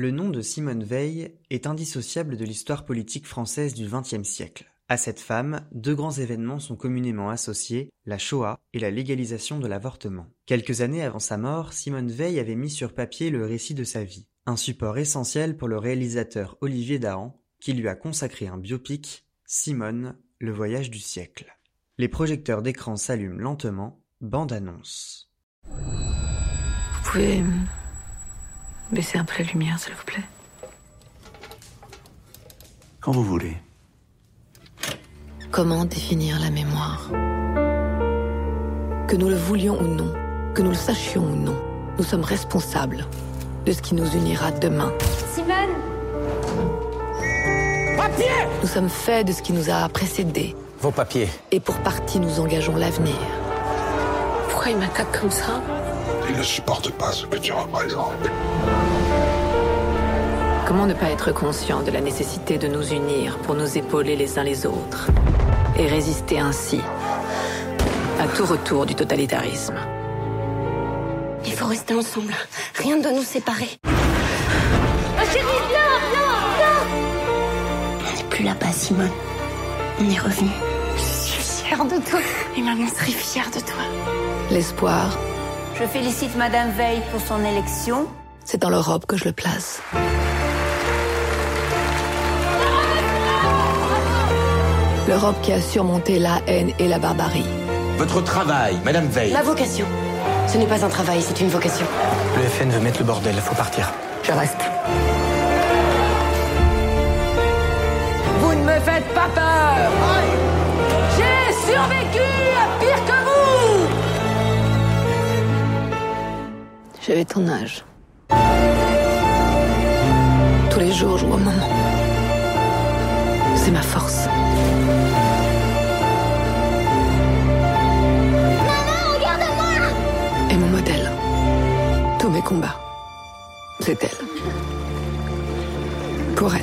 Le nom de Simone Veil est indissociable de l'histoire politique française du XXe siècle. À cette femme, deux grands événements sont communément associés, la Shoah et la légalisation de l'avortement. Quelques années avant sa mort, Simone Veil avait mis sur papier le récit de sa vie, un support essentiel pour le réalisateur Olivier Dahan, qui lui a consacré un biopic, Simone, le voyage du siècle. Les projecteurs d'écran s'allument lentement, bande annonce. Vous pouvez baisser un peu la lumière, s'il vous plaît Quand vous voulez. Comment définir la mémoire? Que nous le voulions ou non, que nous le sachions ou non, nous sommes responsables de ce qui nous unira demain. Simone Papier Nous sommes faits de ce qui nous a précédés. Vos papiers. Et pour partie, nous engageons l'avenir. Pourquoi il m'attaque comme ça? Il ne supporte pas ce que tu représentes. Comment ne pas être conscient de la nécessité de nous unir pour nous épauler les uns les autres et résister ainsi à tout retour du totalitarisme? Il faut rester ensemble. Rien ne doit nous séparer. Chérie, viens, viens, viens On n'est plus là-bas, Simone. On est revenu. Je suis fière de toi. Et maman serait fière de toi. L'espoir, Je félicite Madame Veil pour son élection. c'est dans l'Europe que je le place. L'Europe qui a surmonté la haine et la barbarie. Votre travail, Madame Veil. La vocation. Ce n'est pas un travail, c'est une vocation. Le FN veut mettre le bordel, faut partir. Je reste. Vous ne me faites pas peur J'ai survécu à pire que vous J'avais ton âge. Tous les jours, je vois maman. C'est ma force. Et mon modèle. Tous mes combats. C'est elle. Pour elle.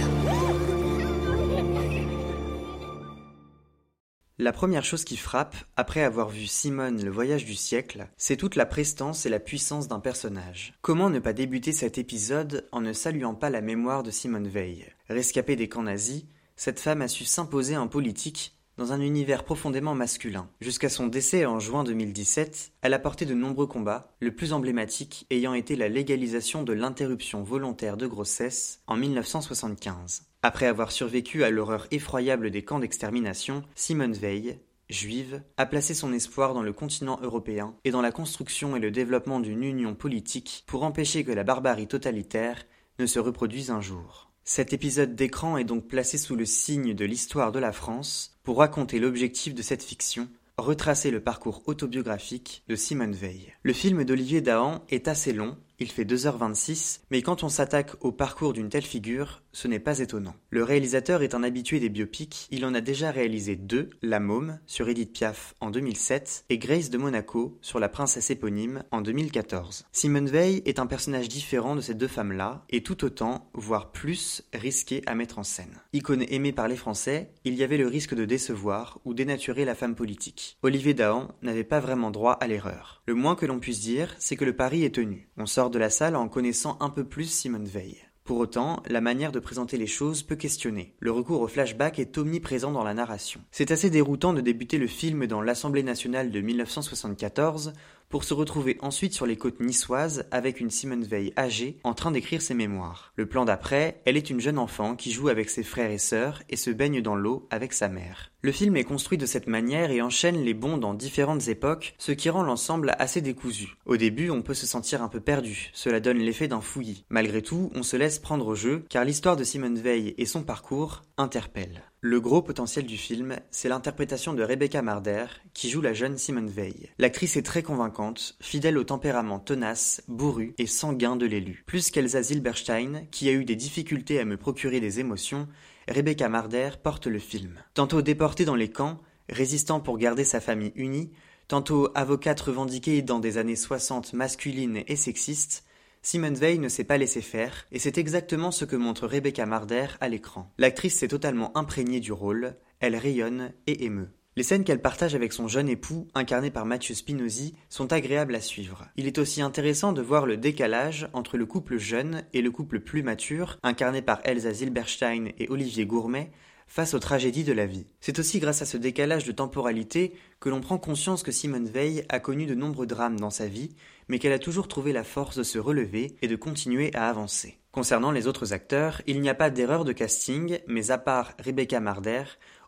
La première chose qui frappe, après avoir vu Simone le voyage du siècle, c'est toute la prestance et la puissance d'un personnage. Comment ne pas débuter cet épisode en ne saluant pas la mémoire de Simone Veil? Rescapée des camps nazis, cette femme a su s'imposer en politique dans un univers profondément masculin. Jusqu'à son décès en juin 2017, elle a porté de nombreux combats, le plus emblématique ayant été la légalisation de l'interruption volontaire de grossesse en 1975. Après avoir survécu à l'horreur effroyable des camps d'extermination, Simone Veil, juive, a placé son espoir dans le continent européen et dans la construction et le développement d'une union politique pour empêcher que la barbarie totalitaire ne se reproduise un jour. Cet épisode d'écran est donc placé sous le signe de l'histoire de la France pour raconter l'objectif de cette fiction, retracer le parcours autobiographique de Simone Veil. Le film d'Olivier Dahan est assez long, il fait 2h26, mais quand on s'attaque au parcours d'une telle figure, ce n'est pas étonnant. Le réalisateur est un habitué des biopics, il en a déjà réalisé deux, La Môme sur Edith Piaf en 2007 et Grace de Monaco sur la princesse éponyme en 2014. Simone Veil est un personnage différent de ces deux femmes-là et tout autant, voire plus, risqué à mettre en scène. Icône aimée par les Français, il y avait le risque de décevoir ou dénaturer la femme politique. Olivier Dahan n'avait pas vraiment droit à l'erreur. Le moins que l'on puisse dire, c'est que le pari est tenu. On sort de la salle en connaissant un peu plus Simone Veil. Pour autant, la manière de présenter les choses peut questionner. Le recours au flashback est omniprésent dans la narration. C'est assez déroutant de débuter le film dans l'Assemblée nationale de 1974 pour se retrouver ensuite sur les côtes niçoises avec une Simone Veil âgée en train d'écrire ses mémoires. Le plan d'après, elle est une jeune enfant qui joue avec ses frères et sœurs et se baigne dans l'eau avec sa mère. Le film est construit de cette manière et enchaîne les bonds dans différentes époques, ce qui rend l'ensemble assez décousu. Au début, on peut se sentir un peu perdu, cela donne l'effet d'un fouillis. Malgré tout, on se laisse prendre au jeu, car l'histoire de Simone Veil et son parcours interpellent. Le gros potentiel du film, c'est l'interprétation de Rebecca Marder, qui joue la jeune Simone Veil. L'actrice est très convaincante, fidèle au tempérament tenace, bourru et sanguin de l'élu. Plus qu'Elsa Zilberstein, qui a eu des difficultés à me procurer des émotions, Rebecca Marder porte le film. Tantôt déportée dans les camps, résistant pour garder sa famille unie, tantôt avocate revendiquée dans des années 60 masculines et sexistes, Simone Veil ne s'est pas laissé faire, et c'est exactement ce que montre Rebecca Marder à l'écran. L'actrice s'est totalement imprégnée du rôle, elle rayonne et émeut. Les scènes qu'elle partage avec son jeune époux, incarné par Mathieu Spinozzi, sont agréables à suivre. Il est aussi intéressant de voir le décalage entre le couple jeune et le couple plus mature, incarné par Elsa Zilberstein et Olivier Gourmet, face aux tragédies de la vie. C'est aussi grâce à ce décalage de temporalité que l'on prend conscience que Simone Veil a connu de nombreux drames dans sa vie, mais qu'elle a toujours trouvé la force de se relever et de continuer à avancer. Concernant les autres acteurs, il n'y a pas d'erreur de casting, mais à part Rebecca Marder,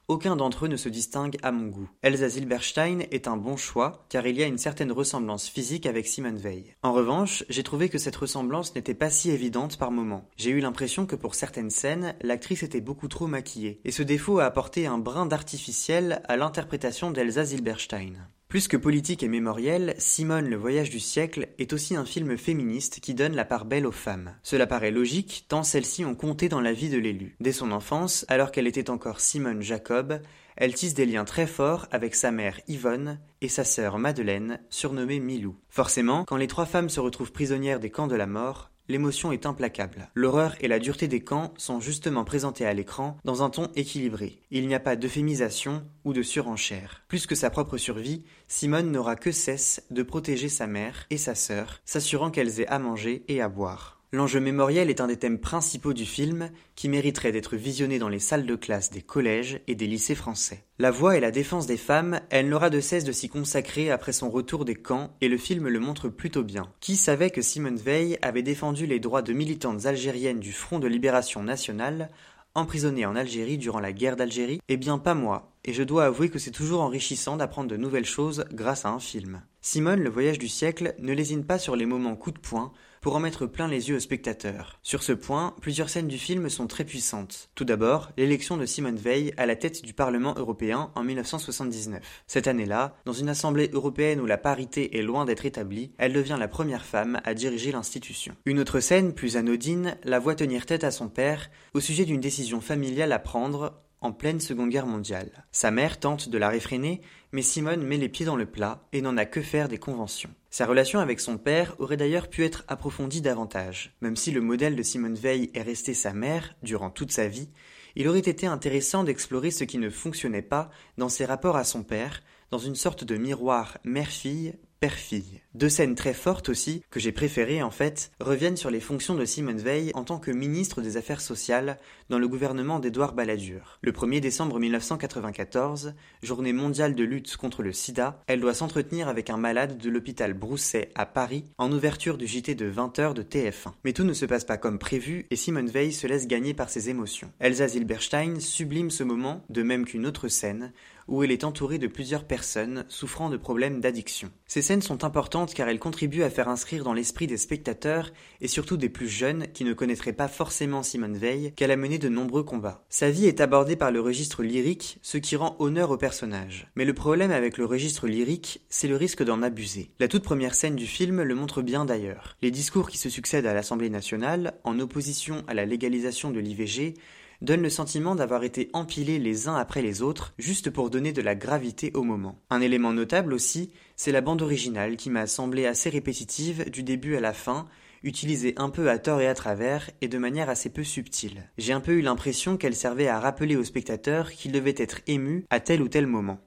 aucun d'entre eux ne se distingue à mon goût. Elsa Zilberstein est un bon choix, car il y a une certaine ressemblance physique avec Simone Veil. En revanche, j'ai trouvé que cette ressemblance n'était pas si évidente par moments. J'ai eu l'impression que pour certaines scènes, l'actrice était beaucoup trop maquillée, et ce défaut a apporté un brin d'artificiel à l'interprétation d'Elsa Zilberstein. Plus que politique et mémoriel, Simone le voyage du siècle est aussi un film féministe qui donne la part belle aux femmes. Cela paraît logique tant celles-ci ont compté dans la vie de l'élu. Dès son enfance, alors qu'elle était encore Simone Jacob, elle tisse des liens très forts avec sa mère Yvonne et sa sœur Madeleine, surnommée Milou. Forcément, quand les trois femmes se retrouvent prisonnières des camps de la mort, l'émotion est implacable. L'horreur et la dureté des camps sont justement présentées à l'écran dans un ton équilibré. Il n'y a pas d'euphémisation ou de surenchère. Plus que sa propre survie, Simone n'aura que cesse de protéger sa mère et sa sœur, s'assurant qu'elles aient à manger et à boire. L'enjeu mémoriel est un des thèmes principaux du film qui mériterait d'être visionné dans les salles de classe des collèges et des lycées français. La voix et la défense des femmes, elle n'aura de cesse de s'y consacrer après son retour des camps et le film le montre plutôt bien. Qui savait que Simone Veil avait défendu les droits de militantes algériennes du Front de Libération Nationale emprisonnées en Algérie durant la guerre d'Algérie? Eh bien pas moi, et je dois avouer que c'est toujours enrichissant d'apprendre de nouvelles choses grâce à un film. Simone, le voyage du siècle, ne lésine pas sur les moments coup de poing pour en mettre plein les yeux aux spectateurs. Sur ce point, plusieurs scènes du film sont très puissantes. Tout d'abord, l'élection de Simone Veil à la tête du Parlement européen en 1979. Cette année-là, dans une assemblée européenne où la parité est loin d'être établie, elle devient la première femme à diriger l'institution. Une autre scène, plus anodine, la voit tenir tête à son père au sujet d'une décision familiale à prendre en pleine Seconde Guerre mondiale. Sa mère tente de la réfréner, mais Simone met les pieds dans le plat et n'en a que faire des conventions. Sa relation avec son père aurait d'ailleurs pu être approfondie davantage. Même si le modèle de Simone Veil est resté sa mère durant toute sa vie, il aurait été intéressant d'explorer ce qui ne fonctionnait pas dans ses rapports à son père, dans une sorte de miroir mère-fille père-fille. Deux scènes très fortes aussi, que j'ai préférées en fait, reviennent sur les fonctions de Simone Veil en tant que ministre des Affaires sociales dans le gouvernement d'Édouard Balladur. Le 1er décembre 1994, journée mondiale de lutte contre le sida, elle doit s'entretenir avec un malade de l'hôpital Brousset à Paris en ouverture du JT de 20h de TF1. Mais tout ne se passe pas comme prévu et Simone Veil se laisse gagner par ses émotions. Elsa Zilberstein sublime ce moment, de même qu'une autre scène, où elle est entourée de plusieurs personnes souffrant de problèmes d'addiction. Ces scènes sont importantes car elles contribuent à faire inscrire dans l'esprit des spectateurs, et surtout des plus jeunes qui ne connaîtraient pas forcément Simone Veil, qu'elle a mené de nombreux combats. Sa vie est abordée par le registre lyrique, ce qui rend honneur au personnage. Mais le problème avec le registre lyrique, c'est le risque d'en abuser. La toute première scène du film le montre bien d'ailleurs. Les discours qui se succèdent à l'Assemblée nationale, en opposition à la légalisation de l'IVG, donne le sentiment d'avoir été empilés les uns après les autres, juste pour donner de la gravité au moment. Un élément notable aussi, c'est la bande originale qui m'a semblé assez répétitive du début à la fin, utilisée un peu à tort et à travers et de manière assez peu subtile. J'ai un peu eu l'impression qu'elle servait à rappeler aux spectateurs qu'ils devaient être émus à tel ou tel moment.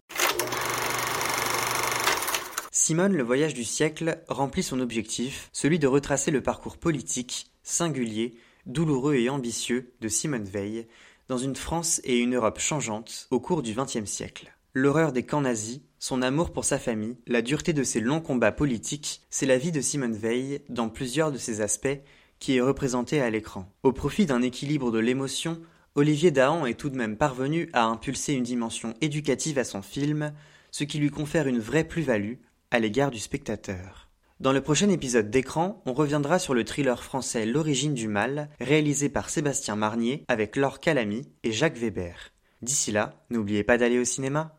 Simone, le voyage du siècle, remplit son objectif, celui de retracer le parcours politique, singulier, douloureux et ambitieux de Simone Veil dans une France et une Europe changeantes au cours du XXe siècle. L'horreur des camps nazis, son amour pour sa famille, la dureté de ses longs combats politiques, c'est la vie de Simone Veil dans plusieurs de ses aspects qui est représentée à l'écran. Au profit d'un équilibre de l'émotion, Olivier Dahan est tout de même parvenu à impulser une dimension éducative à son film, ce qui lui confère une vraie plus-value à l'égard du spectateur. Dans le prochain épisode d'écran, on reviendra sur le thriller français L'origine du mal, réalisé par Sébastien Marnier avec Laure Calamy et Jacques Weber. D'ici là, n'oubliez pas d'aller au cinéma.